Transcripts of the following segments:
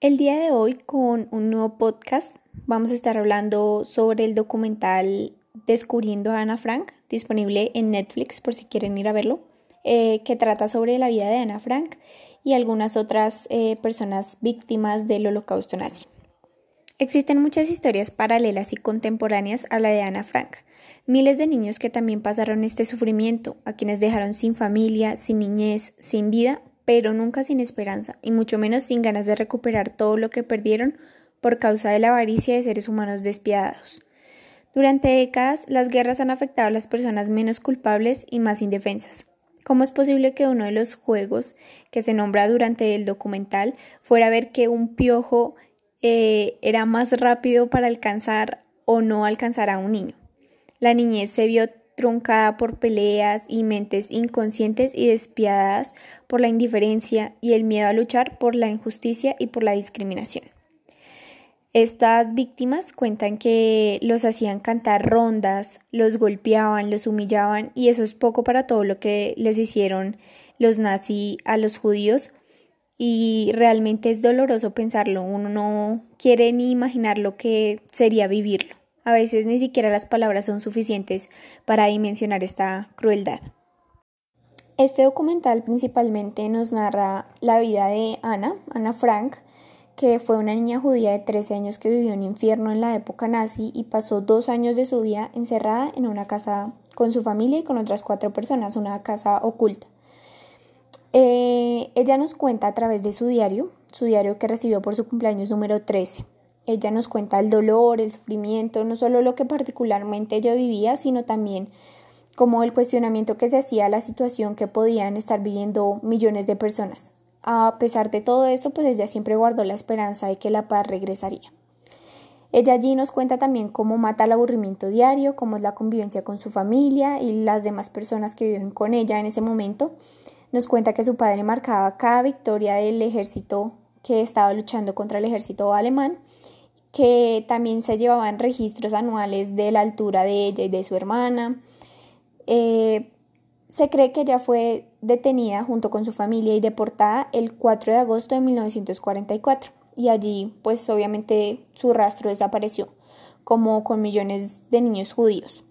El día de hoy con un nuevo podcast vamos a estar hablando sobre el documental Descubriendo a Ana Frank, disponible en Netflix por si quieren ir a verlo, eh, que trata sobre la vida de Ana Frank y algunas otras eh, personas víctimas del holocausto nazi. Existen muchas historias paralelas y contemporáneas a la de Ana Frank. Miles de niños que también pasaron este sufrimiento, a quienes dejaron sin familia, sin niñez, sin vida pero nunca sin esperanza, y mucho menos sin ganas de recuperar todo lo que perdieron por causa de la avaricia de seres humanos despiadados. Durante décadas, las guerras han afectado a las personas menos culpables y más indefensas. ¿Cómo es posible que uno de los juegos que se nombra durante el documental fuera ver que un piojo eh, era más rápido para alcanzar o no alcanzar a un niño? La niñez se vio truncada por peleas y mentes inconscientes y despiadadas por la indiferencia y el miedo a luchar por la injusticia y por la discriminación. Estas víctimas cuentan que los hacían cantar rondas, los golpeaban, los humillaban y eso es poco para todo lo que les hicieron los nazis a los judíos y realmente es doloroso pensarlo, uno no quiere ni imaginar lo que sería vivirlo. A veces ni siquiera las palabras son suficientes para dimensionar esta crueldad. Este documental principalmente nos narra la vida de Ana, Ana Frank, que fue una niña judía de 13 años que vivió un infierno en la época nazi y pasó dos años de su vida encerrada en una casa con su familia y con otras cuatro personas, una casa oculta. Eh, ella nos cuenta a través de su diario, su diario que recibió por su cumpleaños número 13. Ella nos cuenta el dolor, el sufrimiento, no solo lo que particularmente ella vivía, sino también como el cuestionamiento que se hacía la situación que podían estar viviendo millones de personas. A pesar de todo eso, pues ella siempre guardó la esperanza de que la paz regresaría. Ella allí nos cuenta también cómo mata el aburrimiento diario, cómo es la convivencia con su familia y las demás personas que viven con ella en ese momento. Nos cuenta que su padre marcaba cada victoria del ejército que estaba luchando contra el ejército alemán que también se llevaban registros anuales de la altura de ella y de su hermana. Eh, se cree que ella fue detenida junto con su familia y deportada el 4 de agosto de 1944 y allí pues obviamente su rastro desapareció, como con millones de niños judíos.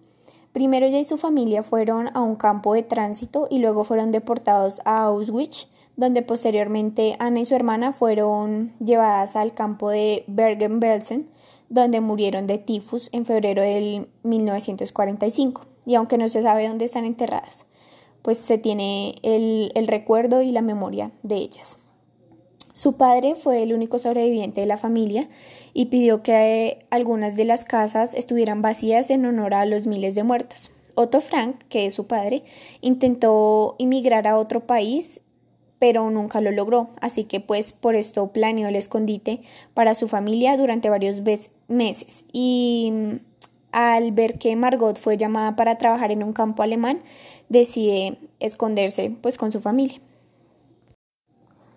Primero ella y su familia fueron a un campo de tránsito y luego fueron deportados a Auschwitz, donde posteriormente Ana y su hermana fueron llevadas al campo de Bergen-Belsen, donde murieron de tifus en febrero del 1945. Y aunque no se sabe dónde están enterradas, pues se tiene el, el recuerdo y la memoria de ellas. Su padre fue el único sobreviviente de la familia y pidió que algunas de las casas estuvieran vacías en honor a los miles de muertos. Otto Frank, que es su padre, intentó emigrar a otro país pero nunca lo logró, así que pues por esto planeó el escondite para su familia durante varios meses. Y mm, al ver que Margot fue llamada para trabajar en un campo alemán, decide esconderse pues con su familia.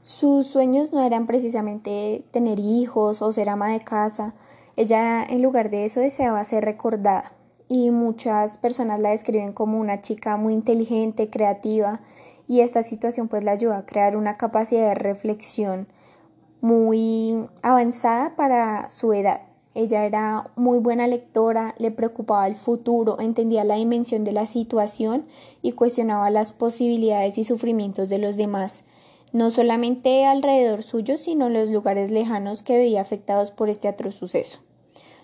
Sus sueños no eran precisamente tener hijos o ser ama de casa, ella en lugar de eso deseaba ser recordada. Y muchas personas la describen como una chica muy inteligente, creativa y esta situación pues la ayuda a crear una capacidad de reflexión muy avanzada para su edad. Ella era muy buena lectora, le preocupaba el futuro, entendía la dimensión de la situación y cuestionaba las posibilidades y sufrimientos de los demás, no solamente alrededor suyo, sino los lugares lejanos que veía afectados por este atroz suceso.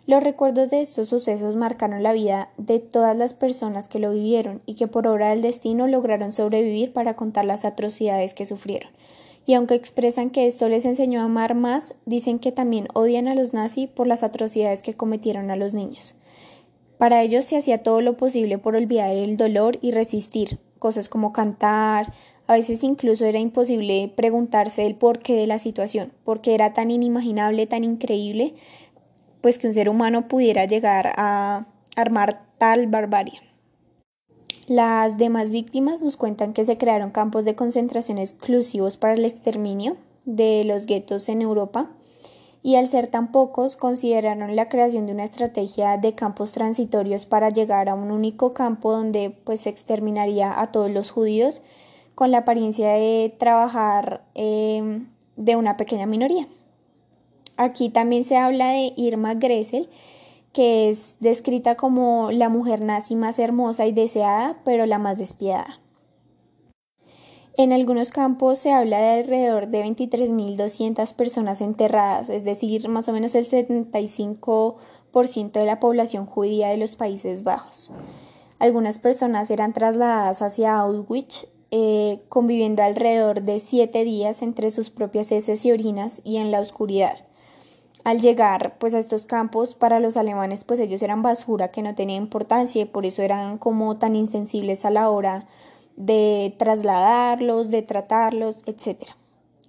Los recuerdos de estos sucesos marcaron la vida de todas las personas que lo vivieron y que por obra del destino lograron sobrevivir para contar las atrocidades que sufrieron. Y aunque expresan que esto les enseñó a amar más, dicen que también odian a los nazis por las atrocidades que cometieron a los niños. Para ellos se hacía todo lo posible por olvidar el dolor y resistir, cosas como cantar, a veces incluso era imposible preguntarse el porqué de la situación, porque era tan inimaginable, tan increíble, pues que un ser humano pudiera llegar a armar tal barbarie. Las demás víctimas nos cuentan que se crearon campos de concentración exclusivos para el exterminio de los guetos en Europa y al ser tan pocos consideraron la creación de una estrategia de campos transitorios para llegar a un único campo donde pues se exterminaría a todos los judíos con la apariencia de trabajar eh, de una pequeña minoría. Aquí también se habla de Irma Gressel, que es descrita como la mujer nazi más hermosa y deseada, pero la más despiadada. En algunos campos se habla de alrededor de 23.200 personas enterradas, es decir, más o menos el 75% de la población judía de los Países Bajos. Algunas personas eran trasladadas hacia Auschwitz, eh, conviviendo alrededor de siete días entre sus propias heces y orinas y en la oscuridad. Al llegar pues a estos campos para los alemanes pues ellos eran basura que no tenía importancia y por eso eran como tan insensibles a la hora de trasladarlos, de tratarlos, etc.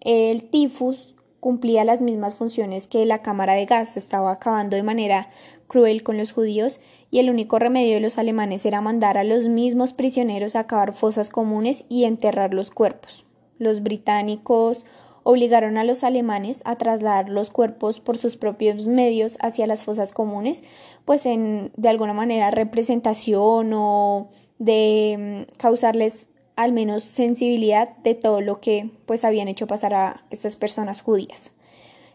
El tifus cumplía las mismas funciones que la cámara de gas, estaba acabando de manera cruel con los judíos y el único remedio de los alemanes era mandar a los mismos prisioneros a cavar fosas comunes y enterrar los cuerpos. Los británicos obligaron a los alemanes a trasladar los cuerpos por sus propios medios hacia las fosas comunes, pues en de alguna manera representación o de mm, causarles al menos sensibilidad de todo lo que pues habían hecho pasar a estas personas judías.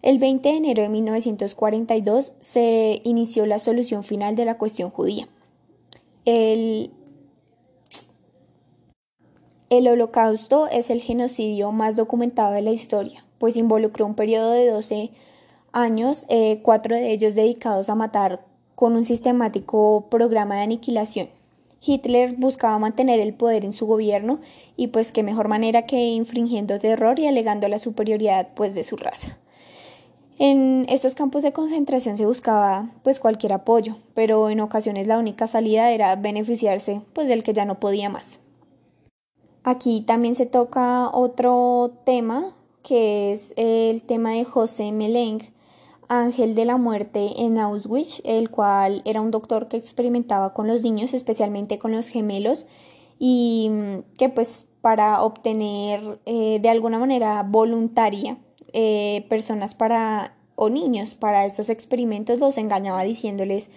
El 20 de enero de 1942 se inició la solución final de la cuestión judía. El, el holocausto es el genocidio más documentado de la historia, pues involucró un periodo de 12 años, eh, cuatro de ellos dedicados a matar con un sistemático programa de aniquilación. Hitler buscaba mantener el poder en su gobierno y pues qué mejor manera que infringiendo terror y alegando la superioridad pues de su raza. En estos campos de concentración se buscaba pues cualquier apoyo, pero en ocasiones la única salida era beneficiarse pues del que ya no podía más. Aquí también se toca otro tema que es el tema de José Meleng, ángel de la muerte en Auschwitz, el cual era un doctor que experimentaba con los niños, especialmente con los gemelos, y mm, que pues para obtener eh, de alguna manera voluntaria eh, personas para o niños para estos experimentos los engañaba diciéndoles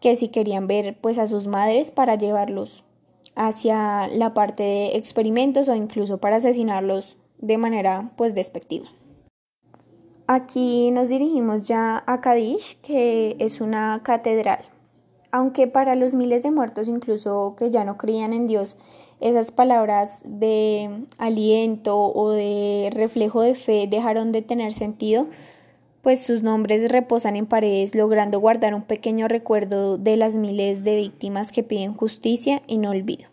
que si querían ver pues a sus madres para llevarlos hacia la parte de experimentos o incluso para asesinarlos de manera pues despectiva. Aquí nos dirigimos ya a Kadish, que es una catedral. Aunque para los miles de muertos, incluso que ya no creían en Dios, esas palabras de aliento o de reflejo de fe dejaron de tener sentido, pues sus nombres reposan en paredes, logrando guardar un pequeño recuerdo de las miles de víctimas que piden justicia y no olvido.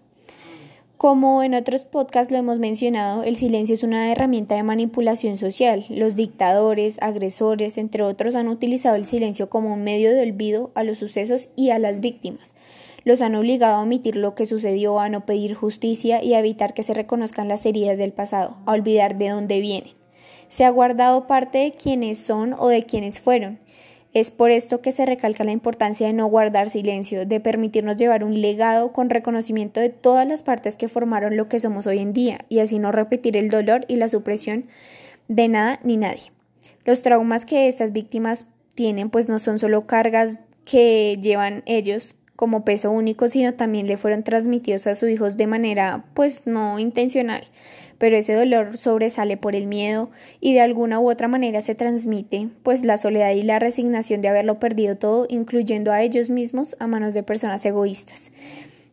Como en otros podcasts lo hemos mencionado, el silencio es una herramienta de manipulación social. Los dictadores, agresores, entre otros, han utilizado el silencio como un medio de olvido a los sucesos y a las víctimas. Los han obligado a omitir lo que sucedió, a no pedir justicia y a evitar que se reconozcan las heridas del pasado, a olvidar de dónde vienen. Se ha guardado parte de quienes son o de quienes fueron, es por esto que se recalca la importancia de no guardar silencio, de permitirnos llevar un legado con reconocimiento de todas las partes que formaron lo que somos hoy en día y así no repetir el dolor y la supresión de nada ni nadie. Los traumas que estas víctimas tienen pues no son solo cargas que llevan ellos como peso único, sino también le fueron transmitidos a sus hijos de manera pues no intencional pero ese dolor sobresale por el miedo y de alguna u otra manera se transmite, pues la soledad y la resignación de haberlo perdido todo, incluyendo a ellos mismos, a manos de personas egoístas.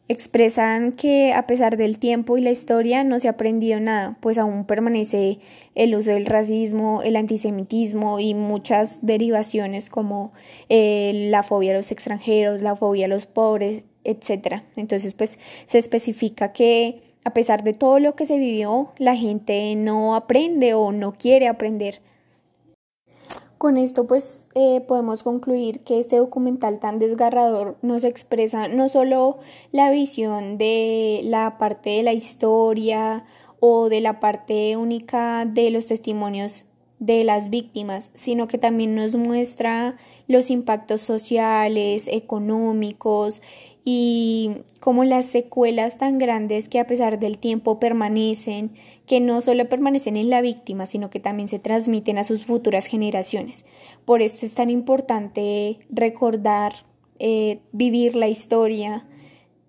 Expresan que a pesar del tiempo y la historia no se ha aprendido nada, pues aún permanece el uso del racismo, el antisemitismo y muchas derivaciones como eh, la fobia a los extranjeros, la fobia a los pobres, etc. Entonces, pues se especifica que a pesar de todo lo que se vivió, la gente no aprende o no quiere aprender. Con esto pues eh, podemos concluir que este documental tan desgarrador nos expresa no solo la visión de la parte de la historia o de la parte única de los testimonios de las víctimas, sino que también nos muestra los impactos sociales, económicos y como las secuelas tan grandes que a pesar del tiempo permanecen, que no solo permanecen en la víctima, sino que también se transmiten a sus futuras generaciones. Por esto es tan importante recordar, eh, vivir la historia,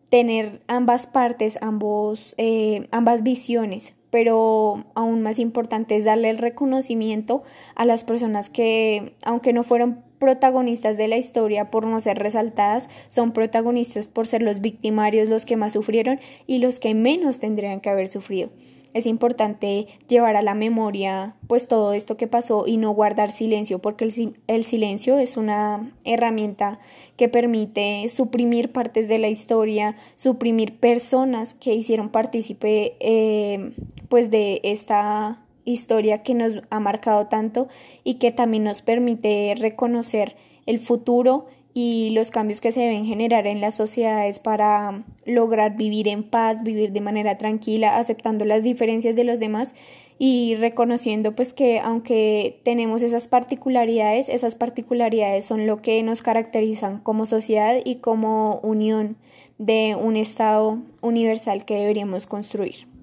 tener ambas partes, ambos, eh, ambas visiones pero aún más importante es darle el reconocimiento a las personas que, aunque no fueron protagonistas de la historia por no ser resaltadas, son protagonistas por ser los victimarios, los que más sufrieron y los que menos tendrían que haber sufrido. Es importante llevar a la memoria pues todo esto que pasó y no guardar silencio porque el, silencio es una herramienta que permite suprimir partes de la historia, suprimir personas que hicieron partícipe eh, pues de esta historia que nos ha marcado tanto y que también nos permite reconocer el futuro y los cambios que se deben generar en las sociedades para lograr vivir en paz, vivir de manera tranquila, aceptando las diferencias de los demás y reconociendo pues que aunque tenemos esas particularidades, esas particularidades son lo que nos caracterizan como sociedad y como unión de un Estado universal que deberíamos construir.